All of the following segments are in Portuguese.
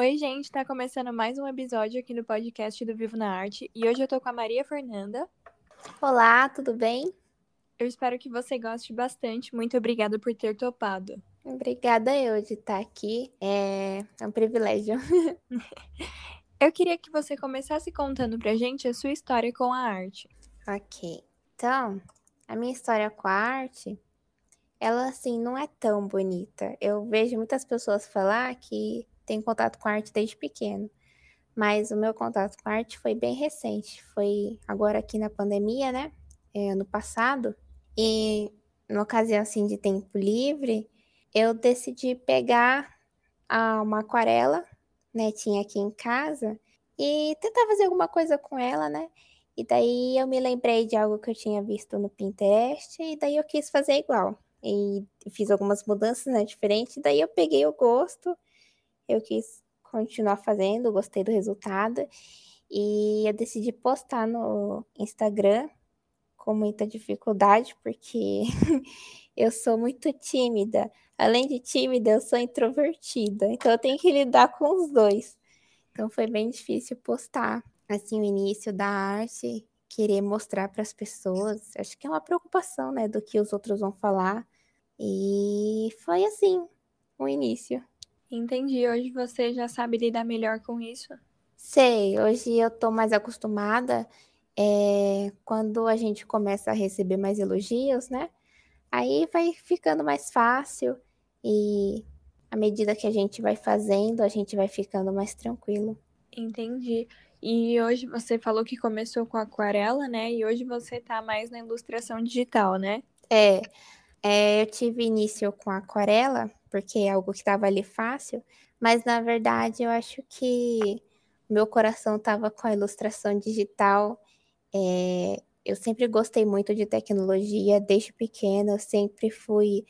Oi, gente, tá começando mais um episódio aqui no podcast do Vivo na Arte e hoje eu tô com a Maria Fernanda. Olá, tudo bem? Eu espero que você goste bastante. Muito obrigada por ter topado. Obrigada eu de estar aqui. É, é um privilégio. eu queria que você começasse contando pra gente a sua história com a arte. Ok. Então, a minha história com a arte, ela assim não é tão bonita. Eu vejo muitas pessoas falar que tem contato com arte desde pequeno. Mas o meu contato com arte foi bem recente. Foi agora aqui na pandemia, né? É, ano passado. E numa ocasião assim de tempo livre, eu decidi pegar uma aquarela, né? Tinha aqui em casa. E tentar fazer alguma coisa com ela, né? E daí eu me lembrei de algo que eu tinha visto no Pinterest. E daí eu quis fazer igual. E fiz algumas mudanças, né? Diferentes. Daí eu peguei o gosto eu quis continuar fazendo, gostei do resultado e eu decidi postar no Instagram com muita dificuldade, porque eu sou muito tímida. Além de tímida, eu sou introvertida, então eu tenho que lidar com os dois. Então foi bem difícil postar assim o início da arte, querer mostrar para as pessoas. Acho que é uma preocupação, né, do que os outros vão falar. E foi assim o início. Entendi. Hoje você já sabe lidar melhor com isso? Sei, hoje eu tô mais acostumada. É, quando a gente começa a receber mais elogios, né? Aí vai ficando mais fácil e à medida que a gente vai fazendo, a gente vai ficando mais tranquilo. Entendi. E hoje você falou que começou com aquarela, né? E hoje você tá mais na ilustração digital, né? É, é eu tive início com aquarela, porque é algo que estava ali fácil, mas na verdade eu acho que meu coração estava com a ilustração digital. É, eu sempre gostei muito de tecnologia, desde pequena, eu sempre fui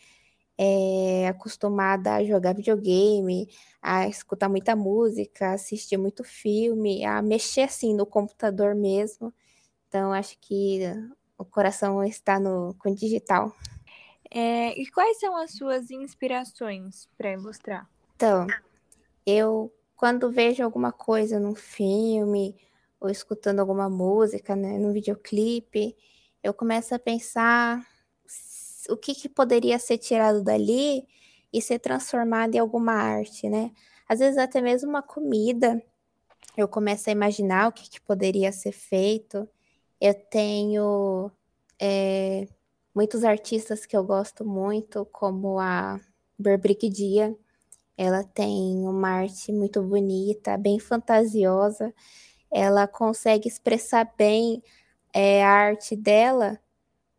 é, acostumada a jogar videogame, a escutar muita música, assistir muito filme, a mexer assim no computador mesmo. Então, acho que o coração está no, com digital. É, e quais são as suas inspirações para ilustrar? Então, eu quando vejo alguma coisa num filme ou escutando alguma música, né, num videoclipe, eu começo a pensar o que, que poderia ser tirado dali e ser transformado em alguma arte, né? Às vezes até mesmo uma comida, eu começo a imaginar o que, que poderia ser feito. Eu tenho é, muitos artistas que eu gosto muito, como a Burbrick Dia. Ela tem uma arte muito bonita, bem fantasiosa. Ela consegue expressar bem é, a arte dela,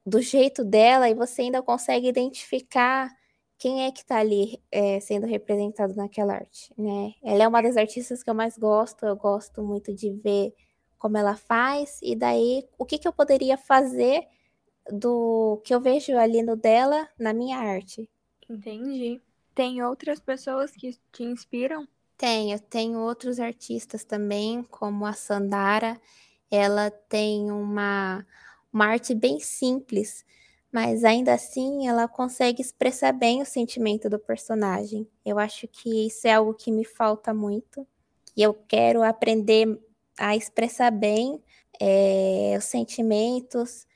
do jeito dela, e você ainda consegue identificar quem é que está ali é, sendo representado naquela arte, né? Ela é uma das artistas que eu mais gosto, eu gosto muito de ver como ela faz, e daí o que, que eu poderia fazer do que eu vejo ali no dela na minha arte. Entendi. Tem outras pessoas que te inspiram? Tenho, tenho outros artistas também, como a Sandara. Ela tem uma, uma arte bem simples, mas ainda assim ela consegue expressar bem o sentimento do personagem. Eu acho que isso é algo que me falta muito. E eu quero aprender a expressar bem é, os sentimentos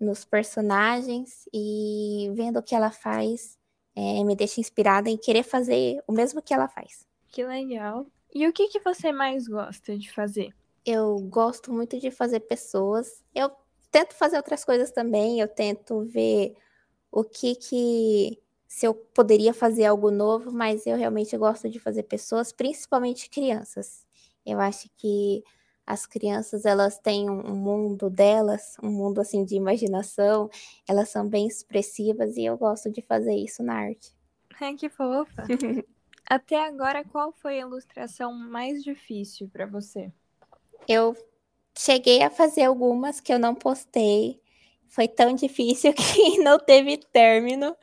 nos personagens e vendo o que ela faz é, me deixa inspirada em querer fazer o mesmo que ela faz. Que legal. E o que, que você mais gosta de fazer? Eu gosto muito de fazer pessoas. Eu tento fazer outras coisas também. Eu tento ver o que que se eu poderia fazer algo novo, mas eu realmente gosto de fazer pessoas, principalmente crianças. Eu acho que as crianças elas têm um mundo delas, um mundo assim de imaginação, elas são bem expressivas e eu gosto de fazer isso na arte. Ai, que fofa. Até agora, qual foi a ilustração mais difícil para você? Eu cheguei a fazer algumas que eu não postei. Foi tão difícil que não teve término,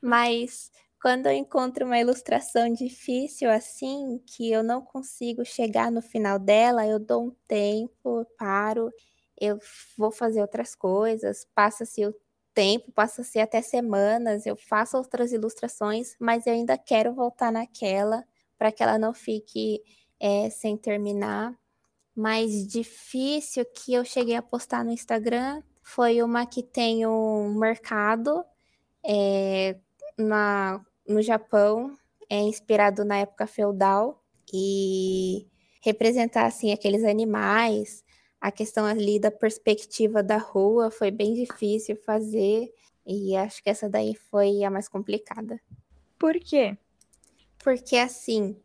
mas quando eu encontro uma ilustração difícil assim, que eu não consigo chegar no final dela, eu dou um tempo, paro, eu vou fazer outras coisas, passa-se o tempo, passa-se até semanas, eu faço outras ilustrações, mas eu ainda quero voltar naquela para que ela não fique é, sem terminar. Mais difícil que eu cheguei a postar no Instagram foi uma que tem um mercado é, na, no Japão, é inspirado na época feudal e representar assim aqueles animais, a questão ali da perspectiva da rua foi bem difícil fazer e acho que essa daí foi a mais complicada. Por quê? Porque assim,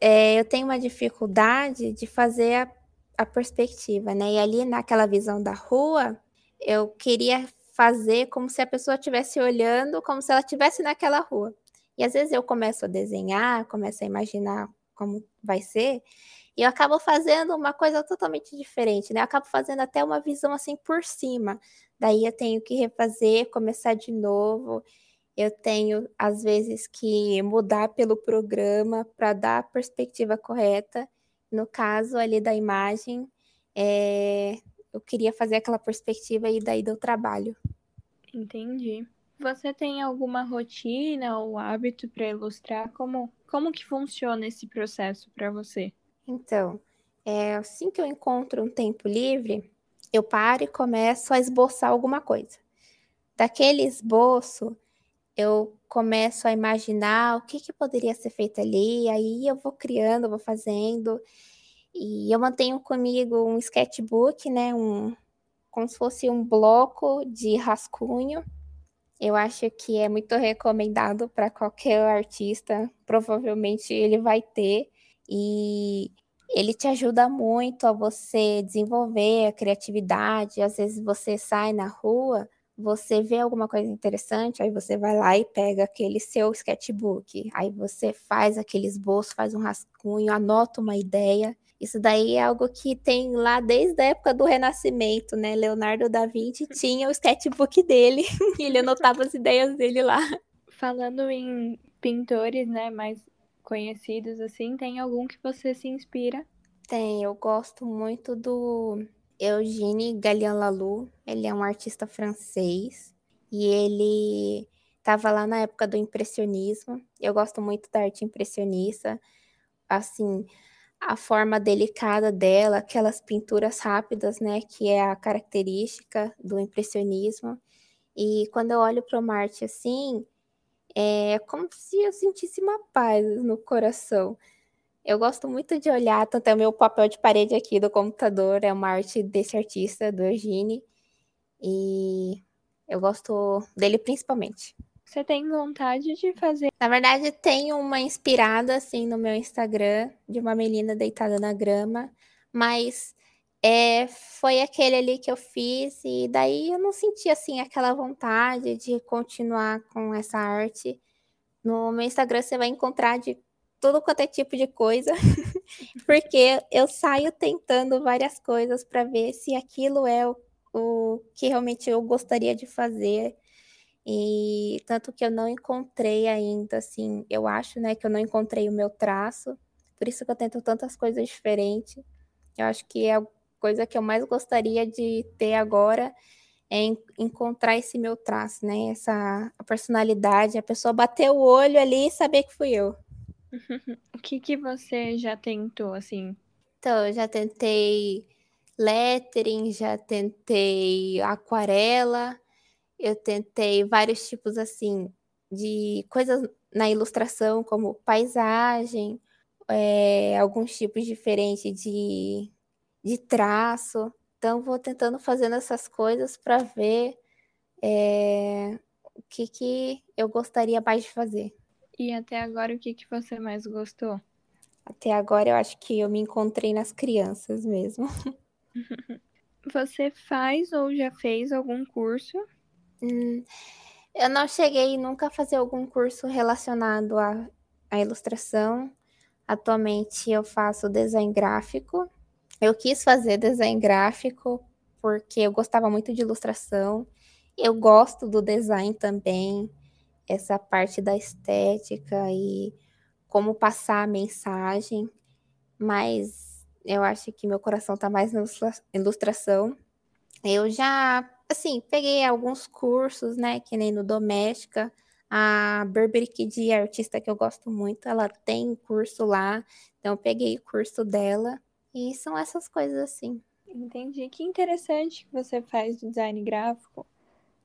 é, eu tenho uma dificuldade de fazer a, a perspectiva, né? E ali naquela visão da rua, eu queria fazer como se a pessoa estivesse olhando, como se ela estivesse naquela rua. E às vezes eu começo a desenhar, começo a imaginar como vai ser, e eu acabo fazendo uma coisa totalmente diferente, né? Eu acabo fazendo até uma visão assim por cima. Daí eu tenho que refazer, começar de novo. Eu tenho, às vezes, que mudar pelo programa para dar a perspectiva correta. No caso ali da imagem, é... eu queria fazer aquela perspectiva e daí deu trabalho. Entendi. Você tem alguma rotina ou hábito para ilustrar? Como, como que funciona esse processo para você? Então, é, assim que eu encontro um tempo livre, eu paro e começo a esboçar alguma coisa. Daquele esboço, eu começo a imaginar o que, que poderia ser feito ali, aí eu vou criando, vou fazendo, e eu mantenho comigo um sketchbook, né, um, como se fosse um bloco de rascunho. Eu acho que é muito recomendado para qualquer artista, provavelmente ele vai ter, e ele te ajuda muito a você desenvolver a criatividade. Às vezes você sai na rua, você vê alguma coisa interessante, aí você vai lá e pega aquele seu sketchbook, aí você faz aquele esboço, faz um rascunho, anota uma ideia. Isso daí é algo que tem lá desde a época do Renascimento, né? Leonardo da Vinci tinha o sketchbook dele e ele anotava as ideias dele lá. Falando em pintores, né, mais conhecidos assim, tem algum que você se inspira? Tem, eu gosto muito do Eugène Galliano-Lalou. Ele é um artista francês e ele estava lá na época do impressionismo. Eu gosto muito da arte impressionista. Assim, a forma delicada dela, aquelas pinturas rápidas, né, que é a característica do impressionismo. E quando eu olho para uma arte assim, é como se eu sentisse uma paz no coração. Eu gosto muito de olhar, tanto é o meu papel de parede aqui do computador, é uma arte desse artista, do Eugene, e eu gosto dele principalmente. Você tem vontade de fazer? Na verdade, tem uma inspirada assim no meu Instagram de uma menina deitada na grama, mas é, foi aquele ali que eu fiz e daí eu não senti assim aquela vontade de continuar com essa arte. No meu Instagram você vai encontrar de tudo quanto é tipo de coisa, porque eu saio tentando várias coisas para ver se aquilo é o, o que realmente eu gostaria de fazer. E tanto que eu não encontrei ainda, assim, eu acho, né, que eu não encontrei o meu traço. Por isso que eu tento tantas coisas diferentes. Eu acho que é coisa que eu mais gostaria de ter agora é encontrar esse meu traço, né? Essa a personalidade, a pessoa bater o olho ali e saber que fui eu. o que que você já tentou assim? Então, eu já tentei lettering, já tentei aquarela, eu tentei vários tipos assim de coisas na ilustração, como paisagem, é, alguns tipos diferentes de de traço. Então, vou tentando fazendo essas coisas para ver é, o que, que eu gostaria mais de fazer. E até agora, o que, que você mais gostou? Até agora, eu acho que eu me encontrei nas crianças mesmo. Você faz ou já fez algum curso? Hum, eu não cheguei nunca a fazer algum curso relacionado à, à ilustração. Atualmente eu faço design gráfico eu quis fazer design gráfico porque eu gostava muito de ilustração. Eu gosto do design também, essa parte da estética e como passar a mensagem, mas eu acho que meu coração está mais na ilustração. Eu já, assim, peguei alguns cursos, né, que nem no Doméstica, A Burberry Kid é artista que eu gosto muito, ela tem curso lá, então eu peguei o curso dela. E são essas coisas assim. Entendi. Que interessante que você faz design gráfico.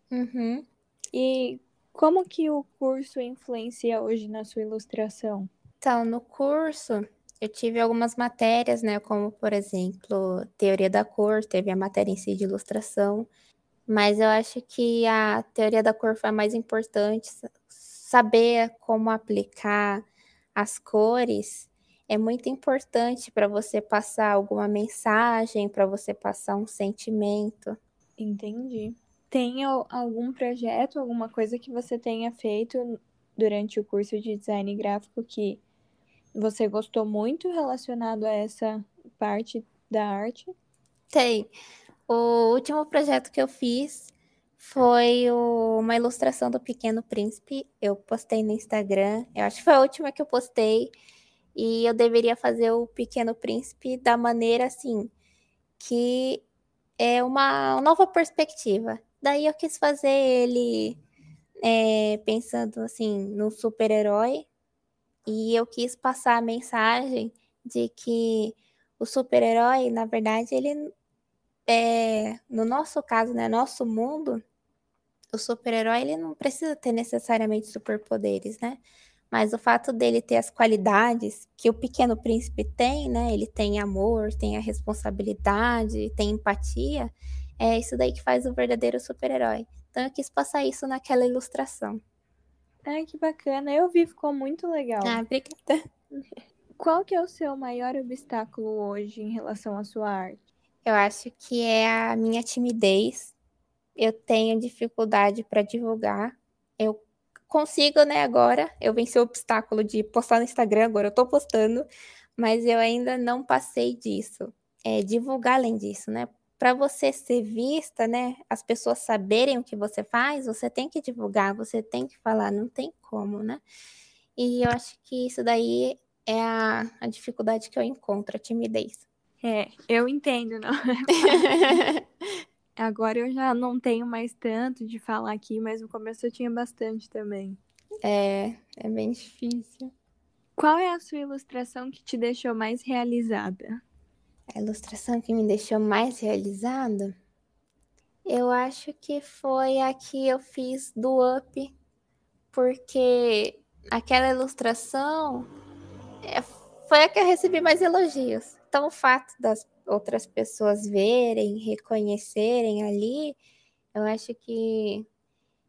Uhum. E como que o curso influencia hoje na sua ilustração? Então, no curso, eu tive algumas matérias, né? Como, por exemplo, teoria da cor, teve a matéria em si de ilustração. Mas eu acho que a teoria da cor foi a mais importante. Saber como aplicar as cores é muito importante para você passar alguma mensagem, para você passar um sentimento. Entendi. Tem algum projeto, alguma coisa que você tenha feito durante o curso de design gráfico que você gostou muito relacionado a essa parte da arte? Tem. O último projeto que eu fiz foi o, uma ilustração do Pequeno Príncipe. Eu postei no Instagram. Eu acho que foi a última que eu postei. E eu deveria fazer o Pequeno Príncipe da maneira assim, que é uma nova perspectiva. Daí eu quis fazer ele é, pensando assim no super-herói e eu quis passar a mensagem de que o super-herói, na verdade, ele é, no nosso caso, né, nosso mundo, o super-herói ele não precisa ter necessariamente superpoderes, né? Mas o fato dele ter as qualidades que o Pequeno Príncipe tem, né? Ele tem amor, tem a responsabilidade, tem empatia. É isso daí que faz o verdadeiro super-herói. Então eu quis passar isso naquela ilustração. Ai, que bacana. Eu vi, ficou muito legal. Ah, obrigada. Qual que é o seu maior obstáculo hoje em relação à sua arte? Eu acho que é a minha timidez. Eu tenho dificuldade para divulgar. Eu consigo, né, agora. Eu venci o obstáculo de postar no Instagram, agora eu tô postando, mas eu ainda não passei disso. É, divulgar além disso, né? Para você ser vista, né, as pessoas saberem o que você faz, você tem que divulgar, você tem que falar, não tem como, né? E eu acho que isso daí é a, a dificuldade que eu encontro, a timidez. É, eu entendo, não. Agora eu já não tenho mais tanto de falar aqui, mas no começo eu tinha bastante também. É, é bem difícil. Qual é a sua ilustração que te deixou mais realizada? A ilustração que me deixou mais realizada? Eu acho que foi a que eu fiz do Up, porque aquela ilustração é, foi a que eu recebi mais elogios. Então, o fato das outras pessoas verem, reconhecerem ali, eu acho que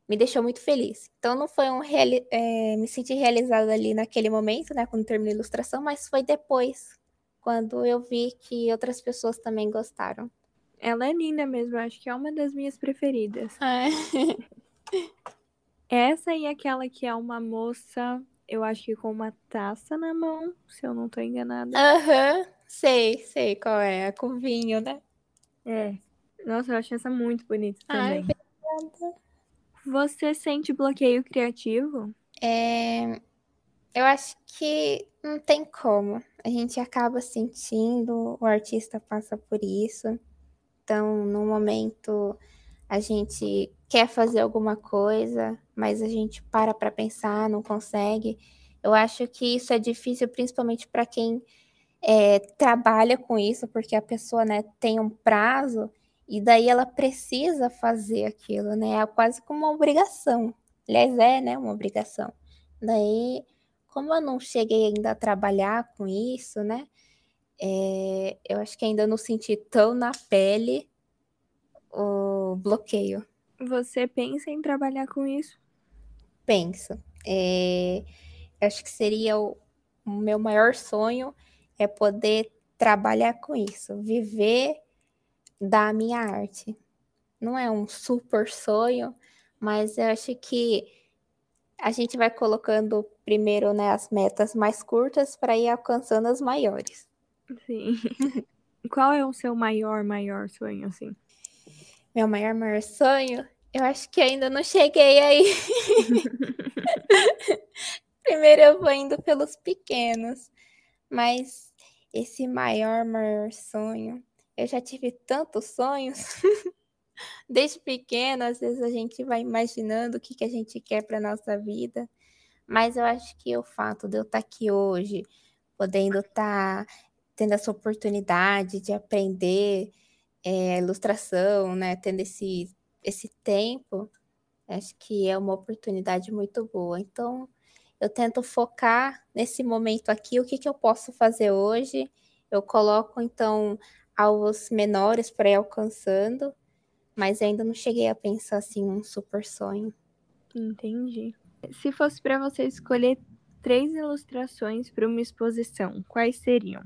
me deixou muito feliz. Então não foi um é, me senti realizada ali naquele momento, né, quando terminei a ilustração, mas foi depois, quando eu vi que outras pessoas também gostaram. Ela é linda mesmo, acho que é uma das minhas preferidas. É. Essa e aquela que é uma moça, eu acho que com uma taça na mão, se eu não tô enganada. Aham. Uhum. Sei, sei qual é. A com vinho, né? É. Nossa, eu achei essa muito bonita também. Ai, obrigada. Você sente bloqueio criativo? É... Eu acho que não tem como. A gente acaba sentindo, o artista passa por isso. Então, no momento, a gente quer fazer alguma coisa, mas a gente para para pensar, não consegue. Eu acho que isso é difícil, principalmente para quem é, trabalha com isso, porque a pessoa né, tem um prazo e daí ela precisa fazer aquilo, né? É quase como uma obrigação. Aliás, é, né? Uma obrigação. Daí, como eu não cheguei ainda a trabalhar com isso, né? É, eu acho que ainda não senti tão na pele o bloqueio. Você pensa em trabalhar com isso? Penso. É, acho que seria o, o meu maior sonho é poder trabalhar com isso, viver da minha arte. Não é um super sonho, mas eu acho que a gente vai colocando primeiro né, as metas mais curtas para ir alcançando as maiores. Sim. Qual é o seu maior, maior sonho, assim? Meu maior, maior sonho? Eu acho que ainda não cheguei aí. Primeiro eu vou indo pelos pequenos. Mas esse maior, maior sonho, eu já tive tantos sonhos. Desde pequeno, às vezes a gente vai imaginando o que, que a gente quer para nossa vida, mas eu acho que o fato de eu estar tá aqui hoje, podendo estar tá tendo essa oportunidade de aprender é, ilustração, né, tendo esse, esse tempo, acho que é uma oportunidade muito boa. Então, eu tento focar nesse momento aqui, o que, que eu posso fazer hoje. Eu coloco, então, alvos menores para ir alcançando, mas ainda não cheguei a pensar assim um super sonho. Entendi. Se fosse para você escolher três ilustrações para uma exposição, quais seriam?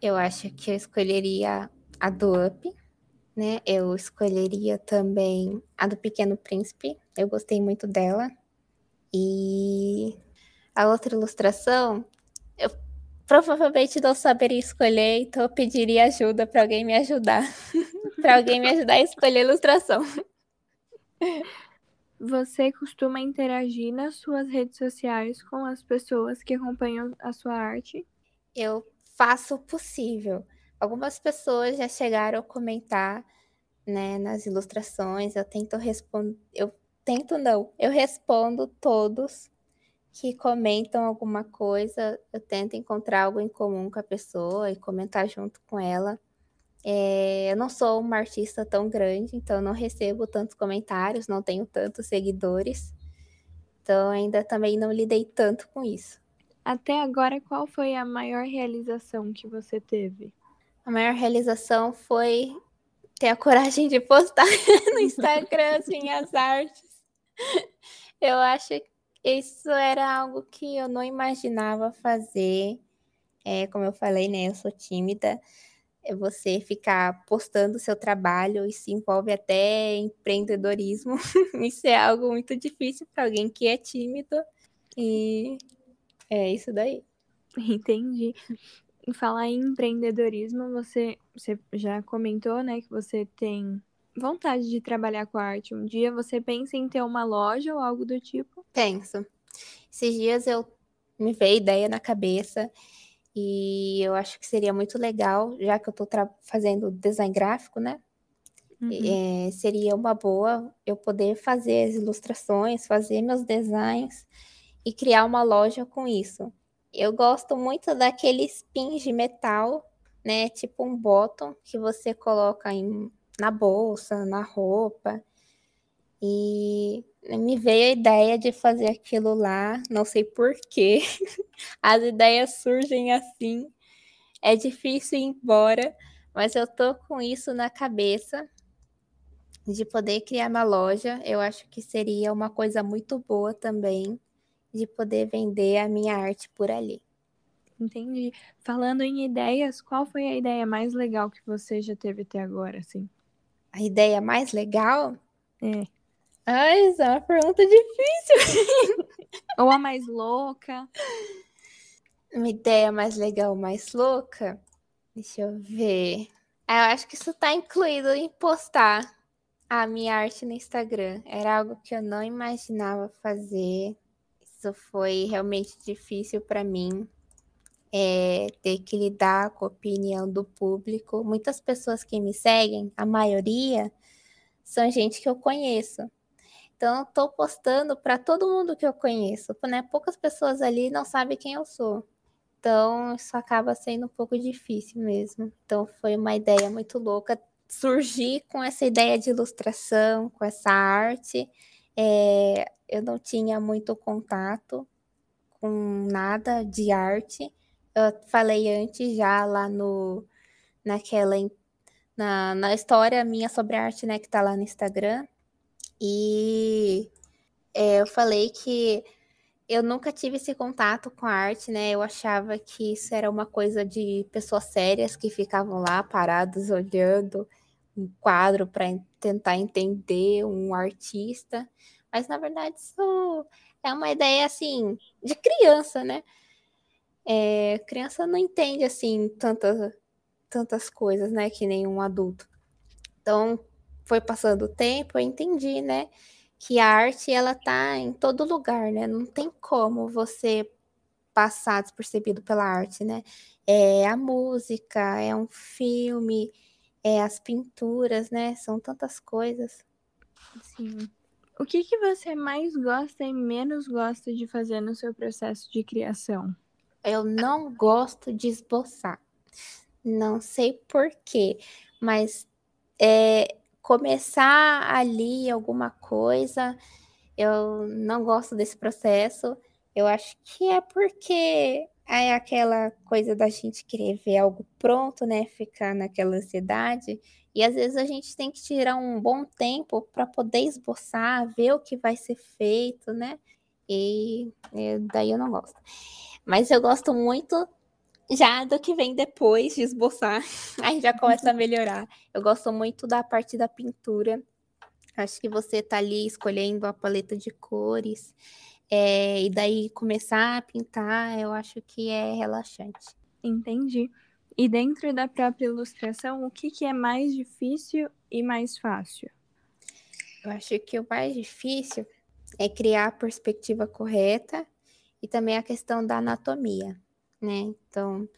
Eu acho que eu escolheria a do Up, né? Eu escolheria também a do Pequeno Príncipe. Eu gostei muito dela. E a outra ilustração, eu provavelmente não saberia escolher, então eu pediria ajuda para alguém me ajudar. para alguém me ajudar a escolher a ilustração. Você costuma interagir nas suas redes sociais com as pessoas que acompanham a sua arte? Eu faço o possível. Algumas pessoas já chegaram a comentar, né, nas ilustrações. Eu tento responder, eu tento não, eu respondo todos que comentam alguma coisa. Eu tento encontrar algo em comum com a pessoa e comentar junto com ela. É, eu não sou uma artista tão grande, então não recebo tantos comentários, não tenho tantos seguidores. Então ainda também não lidei tanto com isso. Até agora, qual foi a maior realização que você teve? A maior realização foi ter a coragem de postar no Instagram as minhas artes. Eu acho que isso era algo que eu não imaginava fazer. É, como eu falei, né? Eu sou tímida. É você ficar postando seu trabalho e se envolve até empreendedorismo. isso é algo muito difícil para alguém que é tímido. E é isso daí. Entendi. Falar em empreendedorismo, você, você já comentou, né, que você tem vontade de trabalhar com arte. Um dia você pensa em ter uma loja ou algo do tipo? Penso. Esses dias eu me veio ideia na cabeça e eu acho que seria muito legal, já que eu estou fazendo design gráfico, né? Uhum. É, seria uma boa eu poder fazer as ilustrações, fazer meus designs e criar uma loja com isso. Eu gosto muito daqueles pins de metal, né? Tipo um bottom que você coloca em, na bolsa, na roupa. E me veio a ideia de fazer aquilo lá, não sei porquê. As ideias surgem assim. É difícil ir embora, mas eu tô com isso na cabeça de poder criar uma loja. Eu acho que seria uma coisa muito boa também de poder vender a minha arte por ali. Entendi. Falando em ideias, qual foi a ideia mais legal que você já teve até agora, assim? A ideia mais legal? É. Ai, isso é uma pergunta difícil. Ou a mais louca? Uma ideia mais legal, mais louca? Deixa eu ver. Ah, eu acho que isso tá incluído em postar a minha arte no Instagram. Era algo que eu não imaginava fazer. Isso foi realmente difícil para mim. É, ter que lidar com a opinião do público. Muitas pessoas que me seguem, a maioria, são gente que eu conheço. Então, tô postando para todo mundo que eu conheço, né? Poucas pessoas ali não sabem quem eu sou. Então, isso acaba sendo um pouco difícil mesmo. Então, foi uma ideia muito louca surgir com essa ideia de ilustração, com essa arte. É, eu não tinha muito contato com nada de arte. Eu falei antes já lá no naquela na, na história minha sobre arte, né, que tá lá no Instagram. E é, eu falei que eu nunca tive esse contato com a arte, né? Eu achava que isso era uma coisa de pessoas sérias que ficavam lá parados olhando um quadro para tentar entender um artista. Mas na verdade isso é uma ideia assim de criança, né? É, criança não entende assim tantas tantas coisas, né, que nenhum adulto. Então, foi passando o tempo, eu entendi, né, que a arte ela tá em todo lugar, né? Não tem como você passar despercebido pela arte, né? É a música, é um filme, é, as pinturas, né? São tantas coisas. Sim. O que, que você mais gosta e menos gosta de fazer no seu processo de criação? Eu não gosto de esboçar. Não sei porquê, mas é, começar ali alguma coisa, eu não gosto desse processo. Eu acho que é porque é aquela coisa da gente querer ver algo pronto, né? Ficar naquela ansiedade. E às vezes a gente tem que tirar um bom tempo para poder esboçar, ver o que vai ser feito, né? E, e daí eu não gosto. Mas eu gosto muito já do que vem depois de esboçar. Aí já começa a melhorar. Eu gosto muito da parte da pintura. Acho que você tá ali escolhendo a paleta de cores. É, e daí começar a pintar, eu acho que é relaxante. Entendi. E dentro da própria ilustração, o que, que é mais difícil e mais fácil? Eu acho que o mais difícil é criar a perspectiva correta e também a questão da anatomia, né? Então,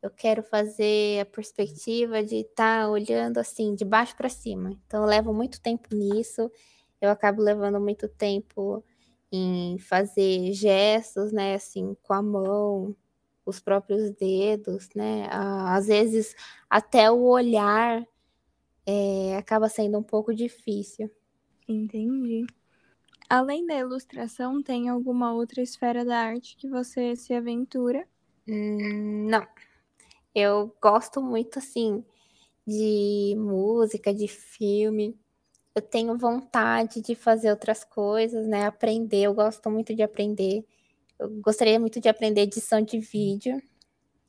eu quero fazer a perspectiva de estar tá olhando assim, de baixo para cima. Então, eu levo muito tempo nisso. Eu acabo levando muito tempo em fazer gestos, né, assim, com a mão, os próprios dedos, né? Às vezes até o olhar é, acaba sendo um pouco difícil. Entendi. Além da ilustração, tem alguma outra esfera da arte que você se aventura? Hum, não. Eu gosto muito, assim, de música, de filme. Eu tenho vontade de fazer outras coisas, né? Aprender, eu gosto muito de aprender. Eu gostaria muito de aprender edição de vídeo.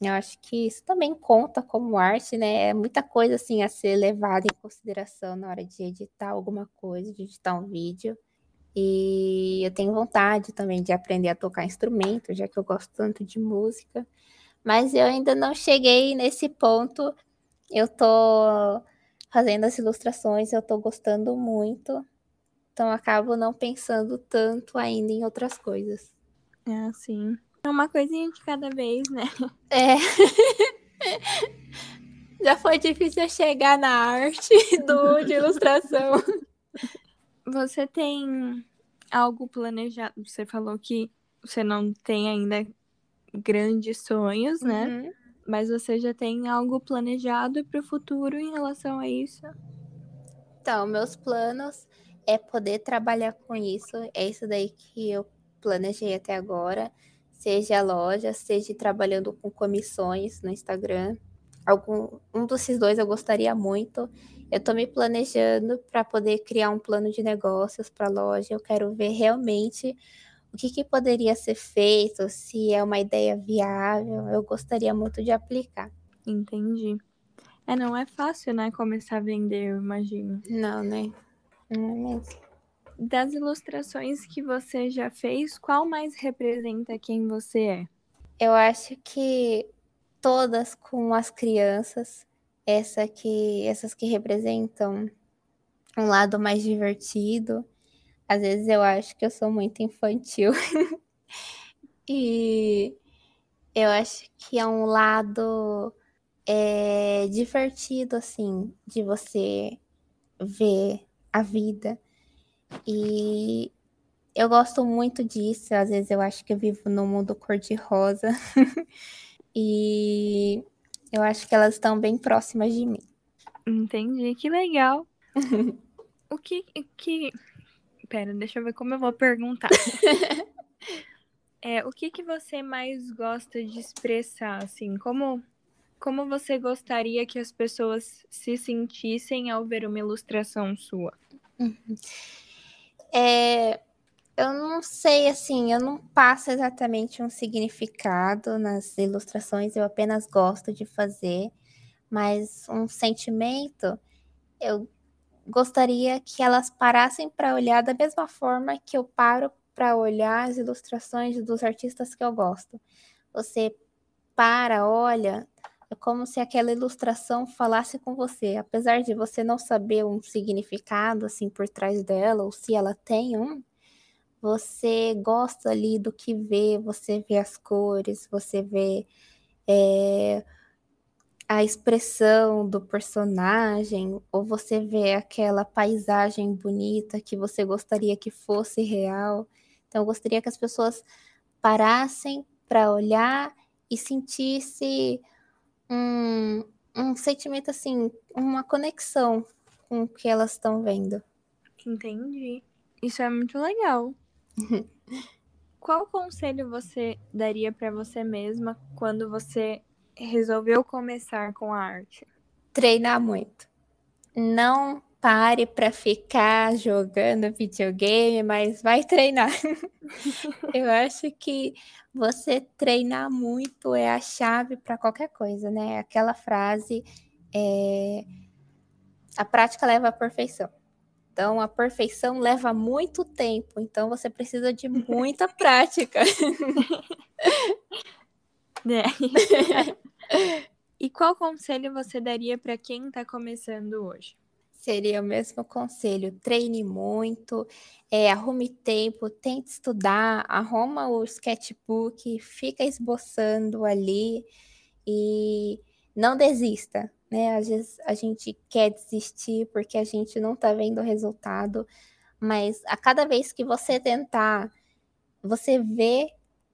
Eu acho que isso também conta como arte, né? É muita coisa assim a ser levada em consideração na hora de editar alguma coisa, de editar um vídeo. E eu tenho vontade também de aprender a tocar instrumento, já que eu gosto tanto de música. Mas eu ainda não cheguei nesse ponto. Eu tô fazendo as ilustrações, eu tô gostando muito. Então acabo não pensando tanto ainda em outras coisas. É, sim. É uma coisinha de cada vez, né? É. Já foi difícil chegar na arte do, de ilustração. Você tem algo planejado? Você falou que você não tem ainda grandes sonhos, né? Uhum. Mas você já tem algo planejado para o futuro em relação a isso? Então, meus planos é poder trabalhar com isso. É isso daí que eu planejei até agora, seja a loja, seja trabalhando com comissões no Instagram. Algum um desses dois eu gostaria muito. Eu estou me planejando para poder criar um plano de negócios para a loja. Eu quero ver realmente o que, que poderia ser feito, se é uma ideia viável. Eu gostaria muito de aplicar. Entendi. É, não é fácil, né, começar a vender, eu imagino. Não, né? Não é mesmo. Das ilustrações que você já fez, qual mais representa quem você é? Eu acho que todas com as crianças, essa que, essas que representam um lado mais divertido. Às vezes eu acho que eu sou muito infantil. e eu acho que é um lado é, divertido, assim, de você ver a vida. E eu gosto muito disso. Às vezes eu acho que eu vivo no mundo cor-de-rosa. e eu acho que elas estão bem próximas de mim. Entendi, que legal. o que que Pera, deixa eu ver como eu vou perguntar. é, o que que você mais gosta de expressar assim? Como como você gostaria que as pessoas se sentissem ao ver uma ilustração sua? Uhum. É, eu não sei, assim, eu não passo exatamente um significado nas ilustrações, eu apenas gosto de fazer, mas um sentimento, eu gostaria que elas parassem para olhar da mesma forma que eu paro para olhar as ilustrações dos artistas que eu gosto. Você para, olha, é como se aquela ilustração falasse com você, apesar de você não saber um significado assim por trás dela, ou se ela tem um, você gosta ali do que vê, você vê as cores, você vê é, a expressão do personagem, ou você vê aquela paisagem bonita que você gostaria que fosse real. Então, eu gostaria que as pessoas parassem para olhar e sentisse um, um sentimento assim, uma conexão com o que elas estão vendo. Entendi. Isso é muito legal. Qual conselho você daria para você mesma quando você resolveu começar com a arte? Treinar muito. Não pare para ficar jogando videogame, mas vai treinar. Eu acho que você treinar muito é a chave para qualquer coisa, né? Aquela frase é a prática leva à perfeição. Então, a perfeição leva muito tempo, então você precisa de muita prática. É. e qual conselho você daria para quem está começando hoje? Seria o mesmo conselho: treine muito, é, arrume tempo, tente estudar, arruma o sketchbook, fica esboçando ali e não desista, né? Às vezes a gente quer desistir porque a gente não tá vendo o resultado, mas a cada vez que você tentar, você vê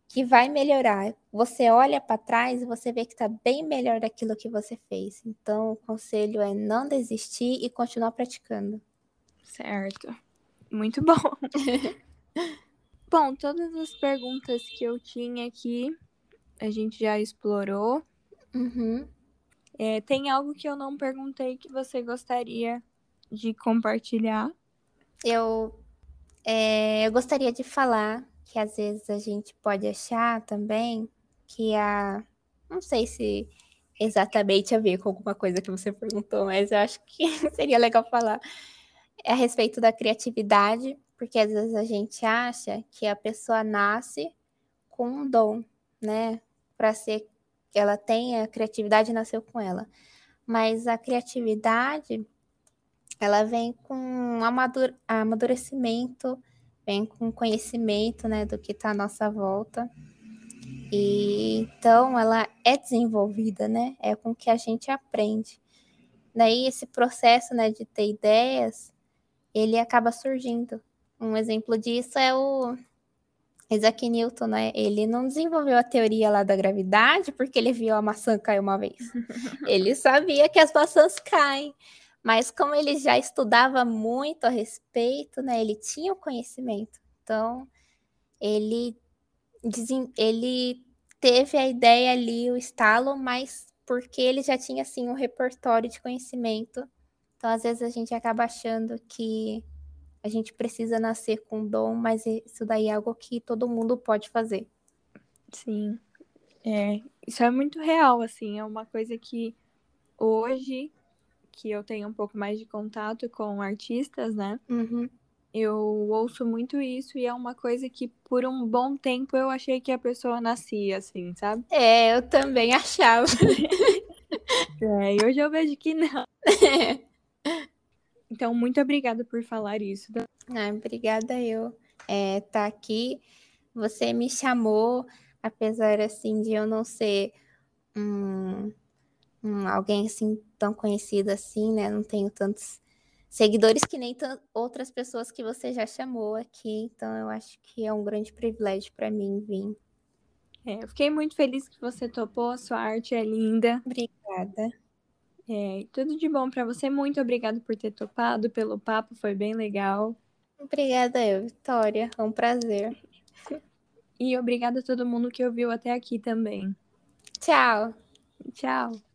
que vai melhorar. Você olha para trás e você vê que está bem melhor daquilo que você fez. Então, o conselho é não desistir e continuar praticando. Certo. Muito bom. bom, todas as perguntas que eu tinha aqui a gente já explorou. Uhum. É, tem algo que eu não perguntei que você gostaria de compartilhar? Eu, é, eu gostaria de falar que às vezes a gente pode achar também que a. Não sei se exatamente a ver com alguma coisa que você perguntou, mas eu acho que seria legal falar a respeito da criatividade, porque às vezes a gente acha que a pessoa nasce com um dom, né? Para ser ela tenha a criatividade nasceu com ela. Mas a criatividade ela vem com amadur amadurecimento vem com conhecimento, né, do que está à nossa volta. E então ela é desenvolvida, né? É com que a gente aprende. Daí esse processo, né, de ter ideias, ele acaba surgindo. Um exemplo disso é o Isaac Newton, né? Ele não desenvolveu a teoria lá da gravidade porque ele viu a maçã cair uma vez. ele sabia que as maçãs caem. Mas como ele já estudava muito a respeito, né, ele tinha o conhecimento. Então, ele, ele teve a ideia ali, o estalo, mas porque ele já tinha, assim, um repertório de conhecimento. Então, às vezes, a gente acaba achando que a gente precisa nascer com dom, mas isso daí é algo que todo mundo pode fazer. Sim. É, isso é muito real, assim, é uma coisa que hoje que eu tenho um pouco mais de contato com artistas, né? Uhum. Eu ouço muito isso e é uma coisa que por um bom tempo eu achei que a pessoa nascia, assim, sabe? É, eu também achava. é, e hoje eu vejo que não. Então, muito obrigada por falar isso. Ah, obrigada eu é, tá aqui. Você me chamou, apesar assim de eu não ser um, um alguém assim tão conhecida assim, né? Não tenho tantos seguidores que nem outras pessoas que você já chamou aqui. Então eu acho que é um grande privilégio para mim vir. É, eu fiquei muito feliz que você topou, a sua arte é linda. Obrigada. É, tudo de bom para você. Muito obrigada por ter topado, pelo papo, foi bem legal. Obrigada eu, Vitória. É um prazer. E obrigada a todo mundo que ouviu até aqui também. Tchau. Tchau.